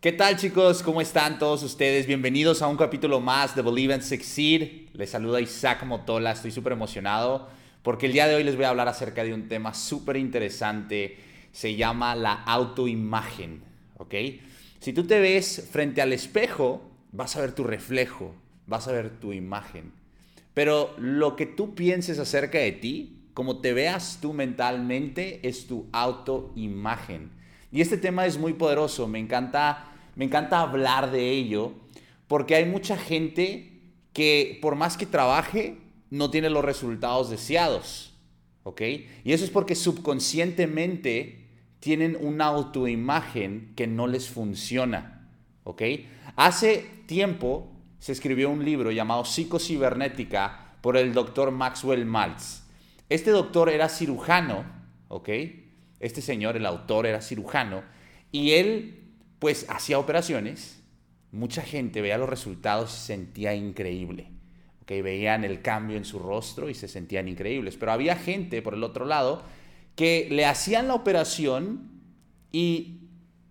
¿Qué tal chicos? ¿Cómo están todos ustedes? Bienvenidos a un capítulo más de Believe and Succeed. Les saluda Isaac Motola, estoy súper emocionado porque el día de hoy les voy a hablar acerca de un tema súper interesante. Se llama la autoimagen, ¿ok? Si tú te ves frente al espejo, vas a ver tu reflejo, vas a ver tu imagen. Pero lo que tú pienses acerca de ti, como te veas tú mentalmente, es tu autoimagen. Y este tema es muy poderoso, me encanta, me encanta hablar de ello, porque hay mucha gente que por más que trabaje, no tiene los resultados deseados. ¿Ok? Y eso es porque subconscientemente tienen una autoimagen que no les funciona. ¿Ok? Hace tiempo se escribió un libro llamado Psicocibernética por el doctor Maxwell Maltz. Este doctor era cirujano, ¿ok? Este señor, el autor, era cirujano y él pues hacía operaciones. Mucha gente veía los resultados y se sentía increíble. que Veían el cambio en su rostro y se sentían increíbles. Pero había gente, por el otro lado, que le hacían la operación y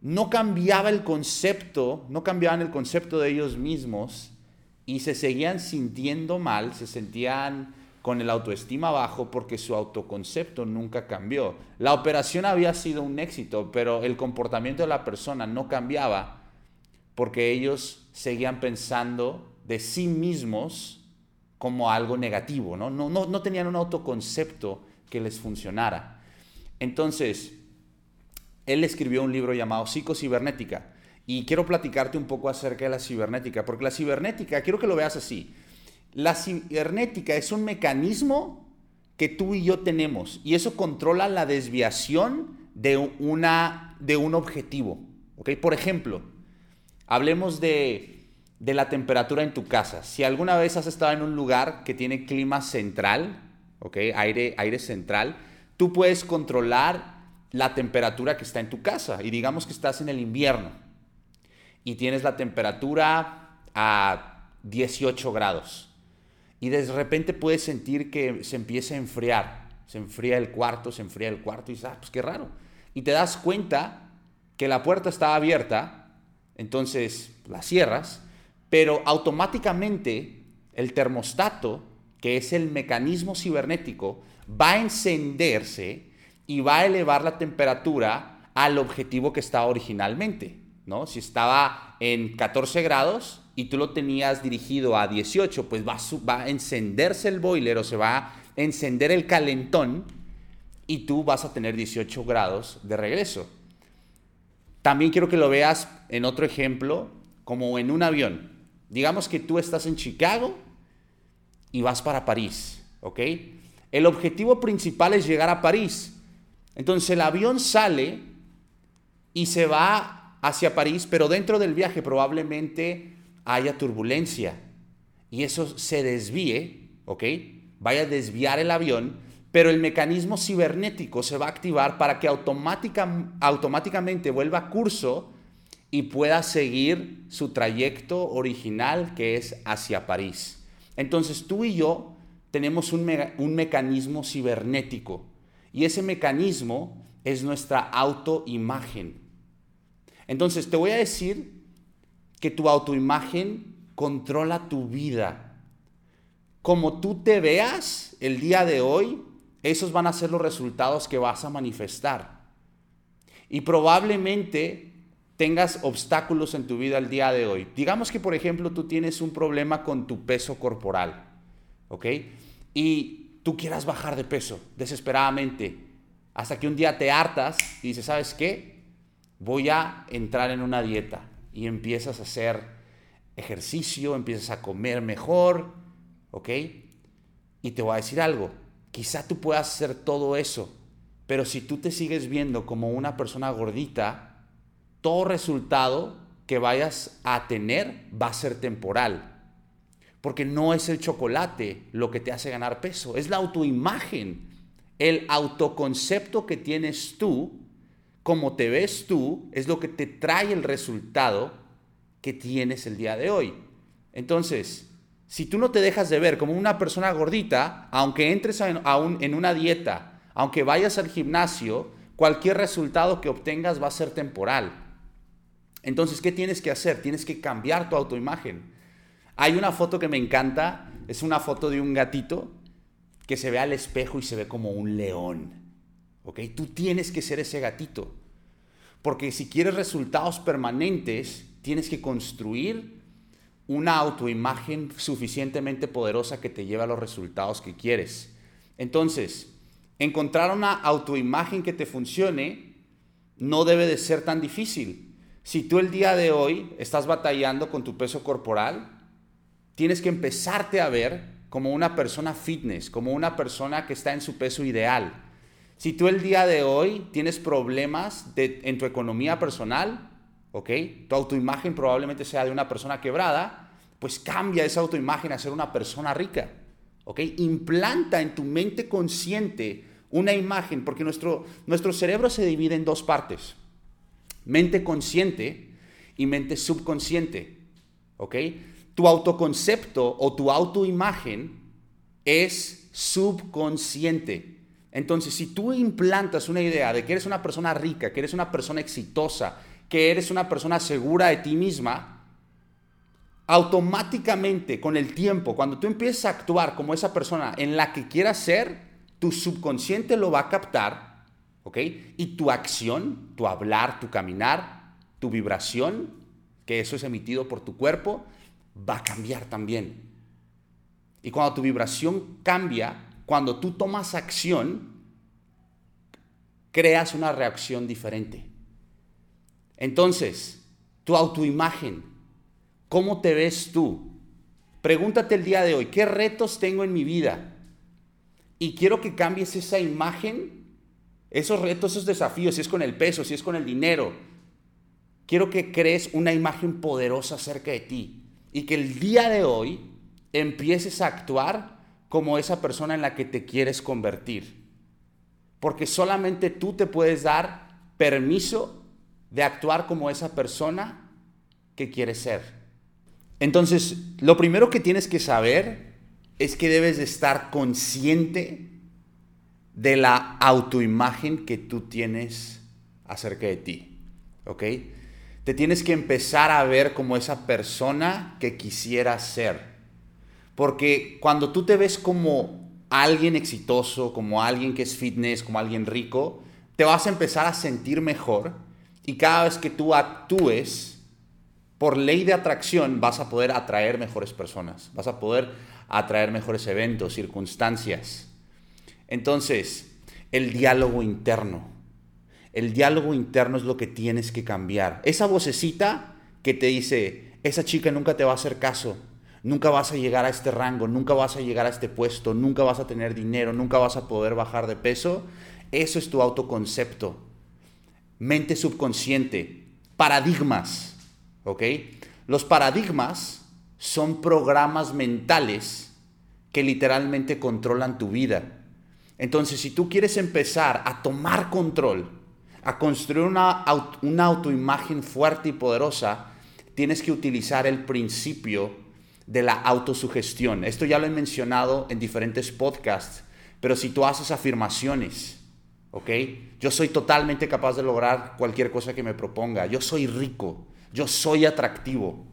no cambiaba el concepto, no cambiaban el concepto de ellos mismos y se seguían sintiendo mal, se sentían con el autoestima bajo porque su autoconcepto nunca cambió. La operación había sido un éxito, pero el comportamiento de la persona no cambiaba porque ellos seguían pensando de sí mismos como algo negativo, ¿no? No, no, no tenían un autoconcepto que les funcionara. Entonces, él escribió un libro llamado Psicocibernética y quiero platicarte un poco acerca de la cibernética, porque la cibernética, quiero que lo veas así. La cibernética es un mecanismo que tú y yo tenemos y eso controla la desviación de, una, de un objetivo. Por ejemplo, hablemos de, de la temperatura en tu casa. Si alguna vez has estado en un lugar que tiene clima central, aire, aire central, tú puedes controlar la temperatura que está en tu casa. Y digamos que estás en el invierno y tienes la temperatura a 18 grados y de repente puedes sentir que se empieza a enfriar. Se enfría el cuarto, se enfría el cuarto y dices, ah, pues qué raro. Y te das cuenta que la puerta está abierta, entonces la cierras, pero automáticamente el termostato, que es el mecanismo cibernético, va a encenderse y va a elevar la temperatura al objetivo que estaba originalmente. ¿no? Si estaba en 14 grados, y tú lo tenías dirigido a 18, pues va, va a encenderse el boiler o se va a encender el calentón y tú vas a tener 18 grados de regreso. También quiero que lo veas en otro ejemplo, como en un avión. Digamos que tú estás en Chicago y vas para París, ¿ok? El objetivo principal es llegar a París. Entonces el avión sale y se va hacia París, pero dentro del viaje probablemente haya turbulencia y eso se desvíe, ¿ok? Vaya a desviar el avión, pero el mecanismo cibernético se va a activar para que automáticamente vuelva a curso y pueda seguir su trayecto original que es hacia París. Entonces tú y yo tenemos un, un mecanismo cibernético y ese mecanismo es nuestra autoimagen. Entonces te voy a decir que tu autoimagen controla tu vida. Como tú te veas el día de hoy, esos van a ser los resultados que vas a manifestar. Y probablemente tengas obstáculos en tu vida el día de hoy. Digamos que, por ejemplo, tú tienes un problema con tu peso corporal, ¿ok? Y tú quieras bajar de peso desesperadamente, hasta que un día te hartas y dices, ¿sabes qué? Voy a entrar en una dieta y empiezas a hacer ejercicio, empiezas a comer mejor, ¿ok? Y te voy a decir algo, quizá tú puedas hacer todo eso, pero si tú te sigues viendo como una persona gordita, todo resultado que vayas a tener va a ser temporal. Porque no es el chocolate lo que te hace ganar peso, es la autoimagen, el autoconcepto que tienes tú como te ves tú es lo que te trae el resultado que tienes el día de hoy. Entonces, si tú no te dejas de ver como una persona gordita, aunque entres en una dieta, aunque vayas al gimnasio, cualquier resultado que obtengas va a ser temporal. Entonces, ¿qué tienes que hacer? Tienes que cambiar tu autoimagen. Hay una foto que me encanta, es una foto de un gatito que se ve al espejo y se ve como un león. ¿Ok? Tú tienes que ser ese gatito. Porque si quieres resultados permanentes, tienes que construir una autoimagen suficientemente poderosa que te lleve a los resultados que quieres. Entonces, encontrar una autoimagen que te funcione no debe de ser tan difícil. Si tú el día de hoy estás batallando con tu peso corporal, tienes que empezarte a ver como una persona fitness, como una persona que está en su peso ideal. Si tú el día de hoy tienes problemas en tu economía personal, ¿ok? Tu autoimagen probablemente sea de una persona quebrada, pues cambia esa autoimagen a ser una persona rica, ¿ok? Implanta en tu mente consciente una imagen, porque nuestro, nuestro cerebro se divide en dos partes, mente consciente y mente subconsciente, ¿ok? Tu autoconcepto o tu autoimagen es subconsciente. Entonces, si tú implantas una idea de que eres una persona rica, que eres una persona exitosa, que eres una persona segura de ti misma, automáticamente con el tiempo, cuando tú empiezas a actuar como esa persona en la que quieras ser, tu subconsciente lo va a captar, ¿ok? Y tu acción, tu hablar, tu caminar, tu vibración, que eso es emitido por tu cuerpo, va a cambiar también. Y cuando tu vibración cambia, cuando tú tomas acción, creas una reacción diferente. Entonces, tu autoimagen, ¿cómo te ves tú? Pregúntate el día de hoy, ¿qué retos tengo en mi vida? Y quiero que cambies esa imagen, esos retos, esos desafíos, si es con el peso, si es con el dinero. Quiero que crees una imagen poderosa acerca de ti y que el día de hoy empieces a actuar como esa persona en la que te quieres convertir. Porque solamente tú te puedes dar permiso de actuar como esa persona que quieres ser. Entonces, lo primero que tienes que saber es que debes de estar consciente de la autoimagen que tú tienes acerca de ti. ¿Ok? Te tienes que empezar a ver como esa persona que quisieras ser. Porque cuando tú te ves como alguien exitoso, como alguien que es fitness, como alguien rico, te vas a empezar a sentir mejor y cada vez que tú actúes, por ley de atracción, vas a poder atraer mejores personas, vas a poder atraer mejores eventos, circunstancias. Entonces, el diálogo interno. El diálogo interno es lo que tienes que cambiar. Esa vocecita que te dice, esa chica nunca te va a hacer caso, nunca vas a llegar a este rango, nunca vas a llegar a este puesto, nunca vas a tener dinero, nunca vas a poder bajar de peso, eso es tu autoconcepto mente subconsciente, paradigmas, ¿ok? Los paradigmas son programas mentales que literalmente controlan tu vida. Entonces, si tú quieres empezar a tomar control, a construir una, una autoimagen fuerte y poderosa, tienes que utilizar el principio de la autosugestión. Esto ya lo he mencionado en diferentes podcasts, pero si tú haces afirmaciones, ¿ok? Yo soy totalmente capaz de lograr cualquier cosa que me proponga. Yo soy rico, yo soy atractivo.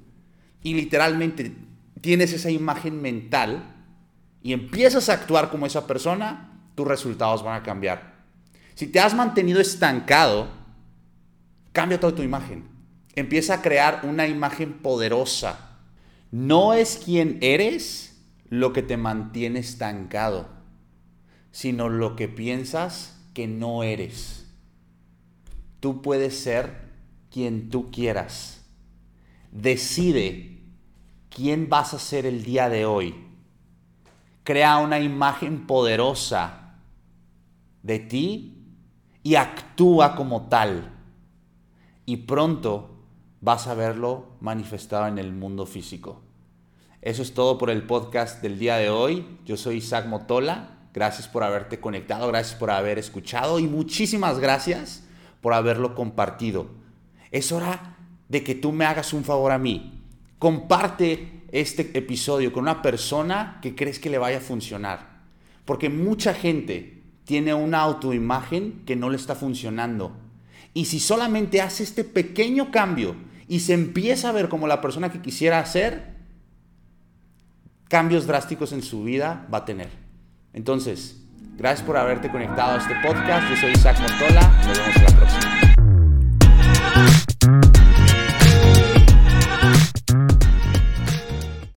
Y literalmente tienes esa imagen mental y empiezas a actuar como esa persona, tus resultados van a cambiar. Si te has mantenido estancado, cambia toda tu imagen. Empieza a crear una imagen poderosa. No es quien eres lo que te mantiene estancado, sino lo que piensas que no eres. Tú puedes ser quien tú quieras. Decide quién vas a ser el día de hoy. Crea una imagen poderosa de ti y actúa como tal. Y pronto vas a verlo manifestado en el mundo físico. Eso es todo por el podcast del día de hoy. Yo soy Isaac Motola Gracias por haberte conectado, gracias por haber escuchado y muchísimas gracias por haberlo compartido. Es hora de que tú me hagas un favor a mí. Comparte este episodio con una persona que crees que le vaya a funcionar. Porque mucha gente tiene una autoimagen que no le está funcionando. Y si solamente hace este pequeño cambio y se empieza a ver como la persona que quisiera ser, cambios drásticos en su vida va a tener. Entonces, gracias por haberte conectado a este podcast. Yo soy Isaac Montola. Nos vemos en la próxima.